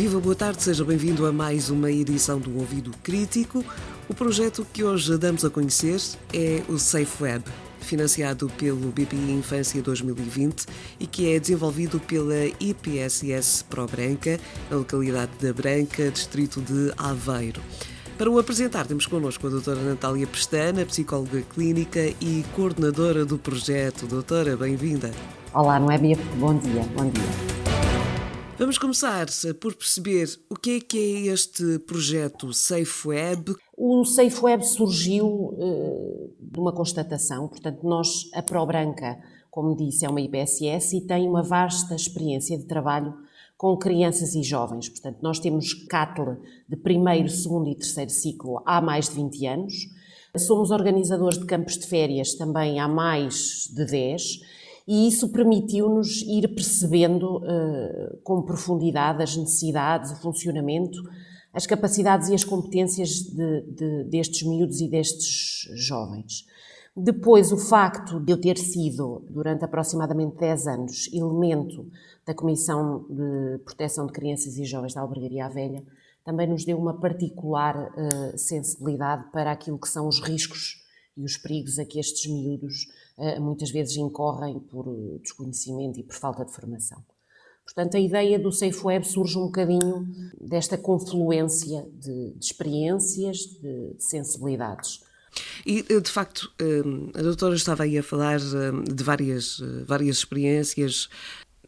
Viva, boa tarde, seja bem-vindo a mais uma edição do Ouvido Crítico. O projeto que hoje damos a conhecer é o Safe Web, financiado pelo BPI Infância 2020 e que é desenvolvido pela IPSS Pro Branca, na localidade da Branca, distrito de Aveiro. Para o apresentar, temos connosco a doutora Natália Pestana, psicóloga clínica e coordenadora do projeto. Doutora, bem-vinda. Olá, Noémia, bom dia, bom dia. Vamos começar por perceber o que é que é este projeto Safe Web. O Safe Web surgiu uh, de uma constatação, portanto, nós, a Pro Branca, como disse, é uma IPSS e tem uma vasta experiência de trabalho com crianças e jovens. Portanto, nós temos CATL de primeiro, segundo e terceiro ciclo há mais de 20 anos. Somos organizadores de campos de férias também há mais de 10 e isso permitiu-nos ir percebendo uh, com profundidade as necessidades, o funcionamento, as capacidades e as competências de, de, destes miúdos e destes jovens. Depois, o facto de eu ter sido, durante aproximadamente 10 anos, elemento da Comissão de Proteção de Crianças e Jovens da Albergaria Velha, também nos deu uma particular uh, sensibilidade para aquilo que são os riscos e os perigos a que estes miúdos eh, muitas vezes incorrem por eh, desconhecimento e por falta de formação. Portanto, a ideia do Safe Web surge um bocadinho desta confluência de, de experiências, de, de sensibilidades. E, eh, de facto, a doutora estava aí a falar de várias, várias experiências,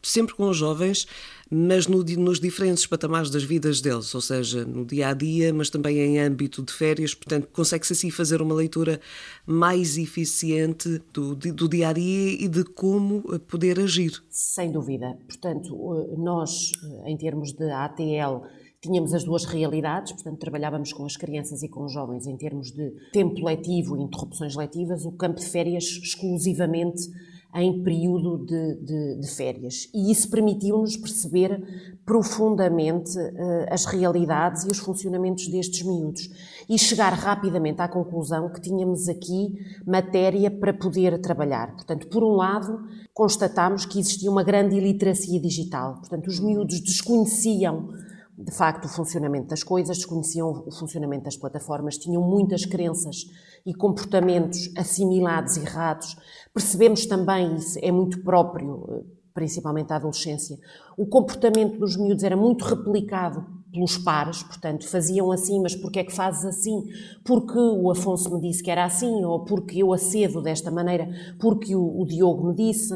sempre com os jovens, mas no, nos diferentes patamares das vidas deles, ou seja, no dia a dia, mas também em âmbito de férias. Portanto, consegue-se assim fazer uma leitura mais eficiente do, do dia a dia e de como eh, poder agir. Sem dúvida. Portanto, eh, nós, eh, em termos de ATL, tínhamos as duas realidades, portanto, trabalhávamos com as crianças e com os jovens em termos de tempo letivo e interrupções letivas, o campo de férias exclusivamente em período de, de, de férias. E isso permitiu-nos perceber profundamente uh, as realidades e os funcionamentos destes miúdos e chegar rapidamente à conclusão que tínhamos aqui matéria para poder trabalhar. Portanto, por um lado, constatámos que existia uma grande iliteracia digital. Portanto, os miúdos desconheciam de facto o funcionamento das coisas, desconheciam o funcionamento das plataformas, tinham muitas crenças e comportamentos assimilados errados. Percebemos também, isso é muito próprio, eh, principalmente à adolescência, o comportamento dos miúdos era muito replicado pelos pares, portanto, faziam assim, mas porquê é que fazes assim? Porque o Afonso me disse que era assim, ou porque eu acedo desta maneira, porque o, o Diogo me disse.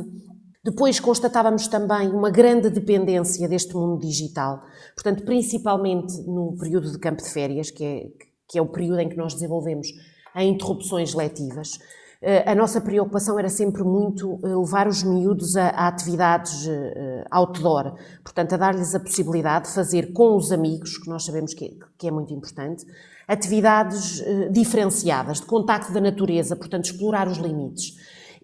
Depois constatávamos também uma grande dependência deste mundo digital, portanto, principalmente no período de campo de férias, que é, que é o período em que nós desenvolvemos a interrupções letivas. Eh, a nossa preocupação era sempre muito eh, levar os miúdos a, a atividades eh, outdoor, portanto, a dar-lhes a possibilidade de fazer com os amigos, que nós sabemos que é, que é muito importante, atividades diferenciadas, de contacto da natureza, portanto, explorar os limites.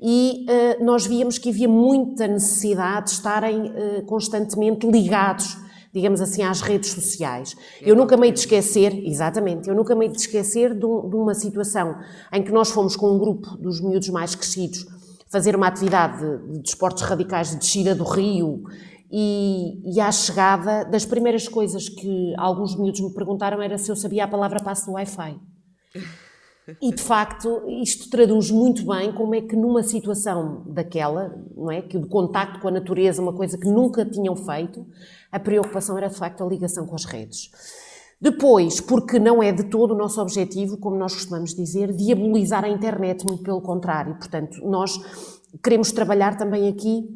E nós víamos que havia muita necessidade de estarem constantemente ligados digamos assim, às redes sociais. Eu nunca me hei de esquecer, exatamente, eu nunca me hei de esquecer de, de uma situação em que nós fomos com um grupo dos miúdos mais crescidos fazer uma atividade de, de esportes radicais de descida do rio e, e, à chegada, das primeiras coisas que alguns miúdos me perguntaram era se eu sabia a palavra passo do Wi-Fi. E de facto, isto traduz muito bem como é que numa situação daquela, não é, que o contacto com a natureza, uma coisa que nunca tinham feito, a preocupação era de facto a ligação com as redes. Depois, porque não é de todo o nosso objetivo, como nós costumamos dizer, diabolizar a internet, muito pelo contrário. Portanto, nós queremos trabalhar também aqui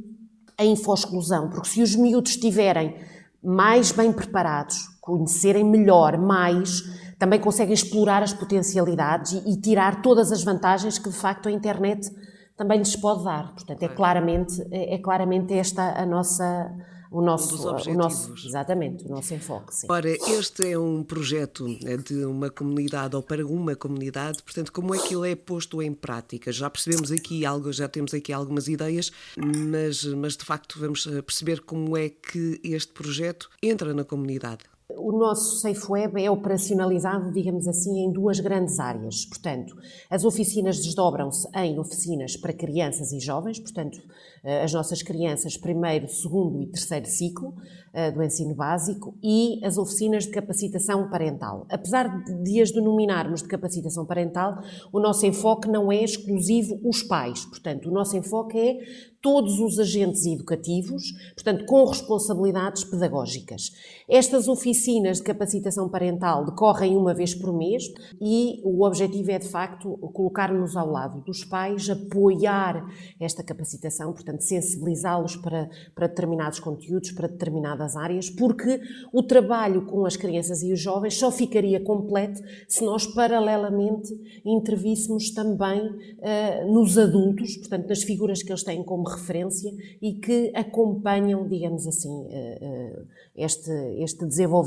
a info-exclusão, porque se os miúdos estiverem mais bem preparados, conhecerem melhor, mais, também conseguem explorar as potencialidades e, e tirar todas as vantagens que de facto a internet também lhes pode dar. Portanto, é claramente, é, é claramente esta a nossa o nosso, um o nosso, exatamente, o nosso enfoque. Sim. Ora, este é um projeto né, de uma comunidade ou para uma comunidade, portanto, como é que ele é posto em prática? Já percebemos aqui algo, já temos aqui algumas ideias, mas, mas de facto vamos perceber como é que este projeto entra na comunidade. O nosso Safe Web é operacionalizado, digamos assim, em duas grandes áreas. Portanto, as oficinas desdobram-se em oficinas para crianças e jovens, portanto, eh, as nossas crianças primeiro, segundo e terceiro ciclo eh, do ensino básico e as oficinas de capacitação parental. Apesar de as denominarmos de capacitação parental, o nosso enfoque não é exclusivo os pais. Portanto, o nosso enfoque é todos os agentes educativos, portanto, com responsabilidades pedagógicas. Estas oficinas de capacitação parental decorrem uma vez por mês e o objetivo é, de facto, colocar-nos ao lado dos pais, apoiar esta capacitação, portanto, sensibilizá-los para, para determinados conteúdos, para determinadas áreas, porque o trabalho com as crianças e os jovens só ficaria completo se nós, paralelamente, intervíssemos também uh, nos adultos, portanto, nas figuras que eles têm como referência e que acompanham, digamos assim, eh, eh, este, este desenvolvimento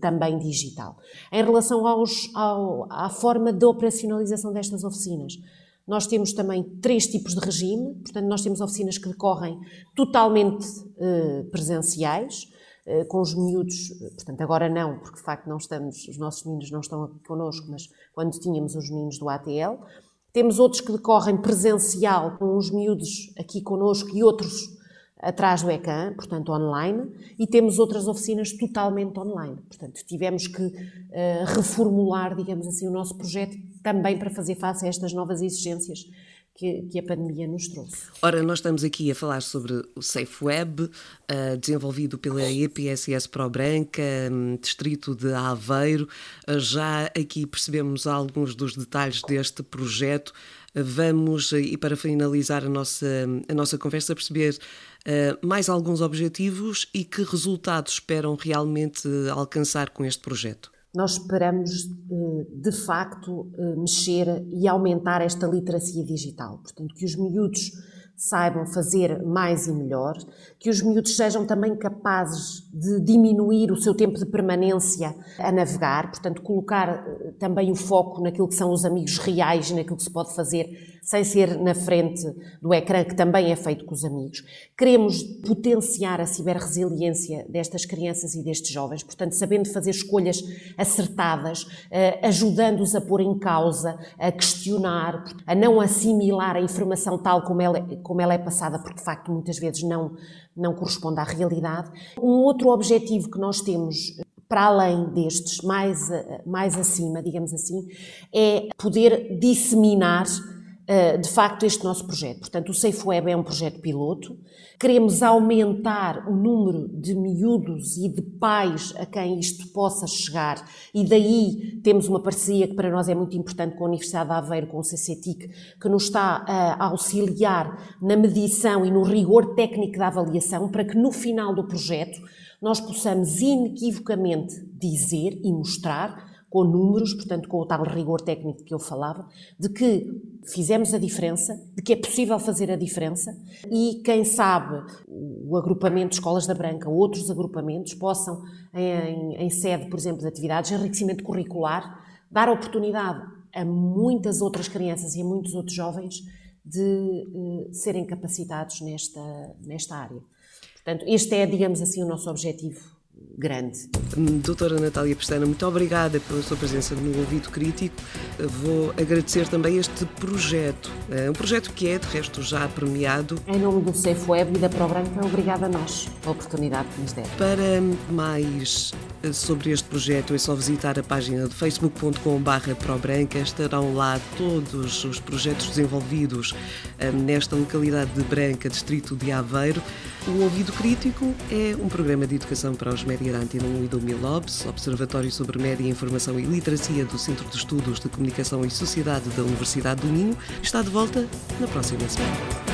também digital. Em relação aos, ao, à forma de operacionalização destas oficinas, nós temos também três tipos de regime, portanto, nós temos oficinas que decorrem totalmente eh, presenciais, com os miúdos, portanto, agora não, porque de facto não estamos, os nossos meninos não estão aqui connosco, mas quando tínhamos os meninos do ATL, temos outros que decorrem presencial, com os miúdos aqui connosco e outros atrás do ecrã, portanto online, e temos outras oficinas totalmente online. Portanto, tivemos que uh, reformular, digamos assim, o nosso projeto também para fazer face a estas novas exigências que, que, a pandemia nos trouxe. Ora, nós estamos aqui a falar sobre o Safe Web, uh, desenvolvido pela EPSS Pro Branca, um, distrito de Aveiro. Uh, já aqui percebemos alguns dos detalhes deste projeto. Uh, vamos, e para finalizar a nossa, a nossa conversa, perceber mais alguns objetivos e que resultados esperam realmente alcançar com este projeto nós esperamos eh, de facto eh, mexer e aumentar esta literacia digital. Portanto, que os miúdos saibam fazer mais e melhor, que os miúdos sejam também capazes de diminuir o seu tempo de permanência a navegar, portanto, colocar eh, também o foco naquilo que são os amigos reais e naquilo que se pode fazer sem ser na frente do ecrã, que também é feito com os amigos. Queremos potenciar a ciberresiliência destas crianças e destes jovens, portanto, sabendo fazer escolhas acertadas, eh, ajudando-os a pôr em causa, a questionar, a não assimilar a informação tal como ela, como ela é passada, porque de facto muitas vezes não, não corresponde à realidade. Um outro objetivo que nós temos para além destes, mais, mais acima, digamos assim, é poder disseminar eh, de facto este nosso projeto. Portanto, o Safe Web é um projeto piloto. Queremos aumentar o número de miúdos e de pais a quem isto possa chegar e daí temos uma parceria que para nós é muito importante com a Universidade de Aveiro, com o CCTIC, que nos está a auxiliar na medição e no rigor técnico da avaliação para que no final do projeto nós possamos inequivocamente dizer e mostrar com números, portanto, com o tal rigor técnico que eu falava, de que fizemos a diferença, de que é possível fazer a diferença e, quem sabe, o agrupamento Escolas da Branca, outros agrupamentos, possam, em, em sede, por exemplo, de atividades de enriquecimento curricular, dar oportunidade a muitas outras crianças e a muitos outros jovens de uh, serem capacitados nesta, nesta área. Portanto, este é, digamos assim, o nosso objetivo grande. Doutora Natália Pestana, muito obrigada pela sua presença no Ouvido Crítico. Vou agradecer também este projeto, é um projeto que é, de resto, já premiado. Em nome do Web e da ProBranca, obrigada a nós a oportunidade que nos deram. Para mais eh, sobre este projeto é só visitar a página de facebook.com.br ProBranca. Estarão lá todos os projetos desenvolvidos eh, nesta localidade de Branca, distrito de Aveiro. O Ouvido Crítico é um programa de educação para os média da Antena 1 e do Milobs, Observatório sobre Média, Informação e Literacia do Centro de Estudos de Comunicação e Sociedade da Universidade do Minho, está de volta na próxima semana.